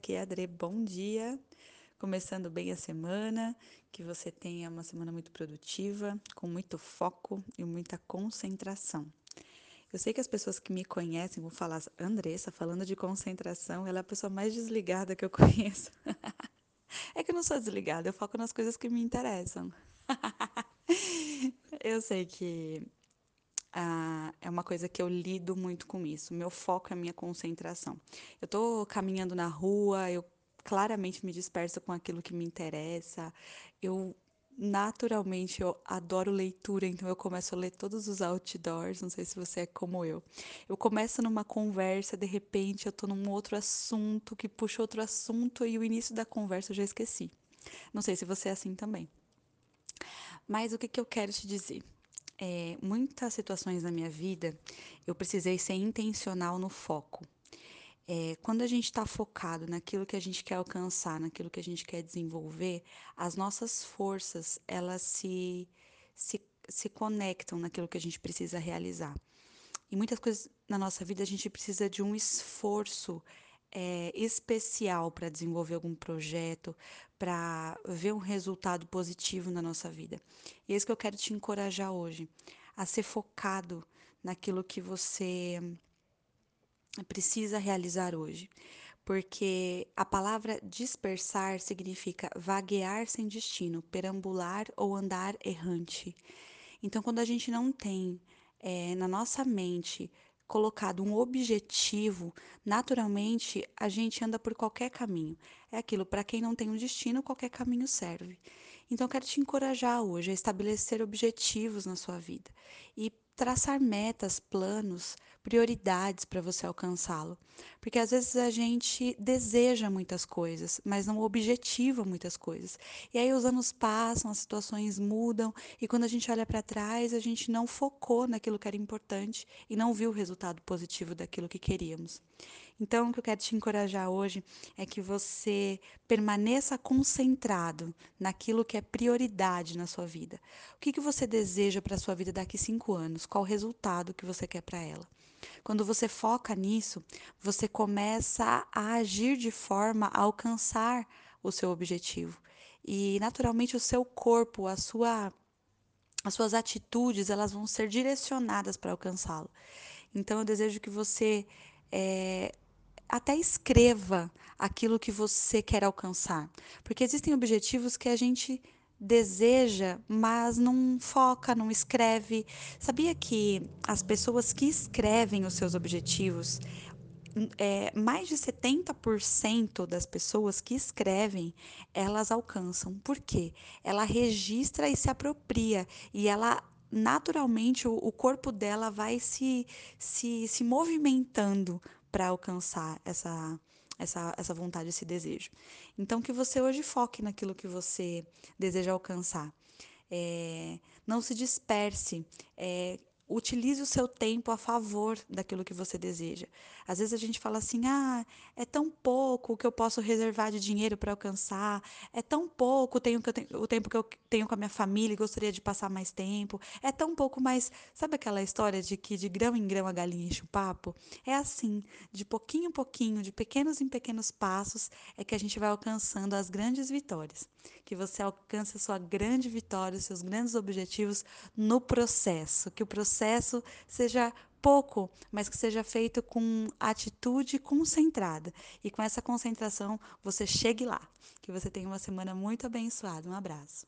aqui é a Adri. Bom dia. Começando bem a semana, que você tenha uma semana muito produtiva, com muito foco e muita concentração. Eu sei que as pessoas que me conhecem vão falar, Andressa, falando de concentração, ela é a pessoa mais desligada que eu conheço. é que eu não sou desligada, eu foco nas coisas que me interessam. eu sei que ah, é uma coisa que eu lido muito com isso. Meu foco é a minha concentração. Eu estou caminhando na rua, eu claramente me disperso com aquilo que me interessa. Eu naturalmente eu adoro leitura, então eu começo a ler todos os outdoors, não sei se você é como eu. Eu começo numa conversa, de repente eu estou num outro assunto que puxa outro assunto e o início da conversa eu já esqueci. Não sei se você é assim também. Mas o que, que eu quero te dizer? É, muitas situações na minha vida eu precisei ser intencional no foco. É, quando a gente está focado naquilo que a gente quer alcançar, naquilo que a gente quer desenvolver, as nossas forças elas se, se, se conectam naquilo que a gente precisa realizar. E muitas coisas na nossa vida a gente precisa de um esforço é, especial para desenvolver algum projeto, para ver um resultado positivo na nossa vida. E é isso que eu quero te encorajar hoje, a ser focado naquilo que você precisa realizar hoje. Porque a palavra dispersar significa vaguear sem destino, perambular ou andar errante. Então, quando a gente não tem é, na nossa mente colocado um objetivo, naturalmente a gente anda por qualquer caminho. É aquilo, para quem não tem um destino, qualquer caminho serve. Então, eu quero te encorajar hoje a estabelecer objetivos na sua vida e traçar metas, planos, prioridades para você alcançá-lo. Porque às vezes a gente deseja muitas coisas, mas não objetiva muitas coisas. E aí os anos passam, as situações mudam, e quando a gente olha para trás, a gente não focou naquilo que era importante e não viu o resultado positivo daquilo que queríamos. Então, o que eu quero te encorajar hoje é que você permaneça concentrado naquilo que é prioridade na sua vida. O que, que você deseja para a sua vida daqui cinco anos? Qual o resultado que você quer para ela? Quando você foca nisso, você começa a agir de forma a alcançar o seu objetivo. E naturalmente o seu corpo, a sua as suas atitudes, elas vão ser direcionadas para alcançá-lo. Então eu desejo que você é, até escreva aquilo que você quer alcançar. Porque existem objetivos que a gente deseja, mas não foca, não escreve. Sabia que as pessoas que escrevem os seus objetivos, é, mais de 70% das pessoas que escrevem, elas alcançam. Por quê? Ela registra e se apropria e ela naturalmente o, o corpo dela vai se, se, se movimentando para alcançar essa, essa, essa vontade, esse desejo. Então, que você hoje foque naquilo que você deseja alcançar. É, não se disperse. É, utilize o seu tempo a favor daquilo que você deseja. Às vezes a gente fala assim: ah, é tão pouco o que eu posso reservar de dinheiro para alcançar, é tão pouco tenho, o tempo que eu tenho com a minha família e gostaria de passar mais tempo, é tão pouco mais. Sabe aquela história de que de grão em grão a galinha enche o papo? É assim, de pouquinho em pouquinho, de pequenos em pequenos passos, é que a gente vai alcançando as grandes vitórias. Que você alcance a sua grande vitória, os seus grandes objetivos no processo, que o processo seja pouco, mas que seja feito com atitude concentrada. E com essa concentração você chegue lá. Que você tenha uma semana muito abençoada. Um abraço.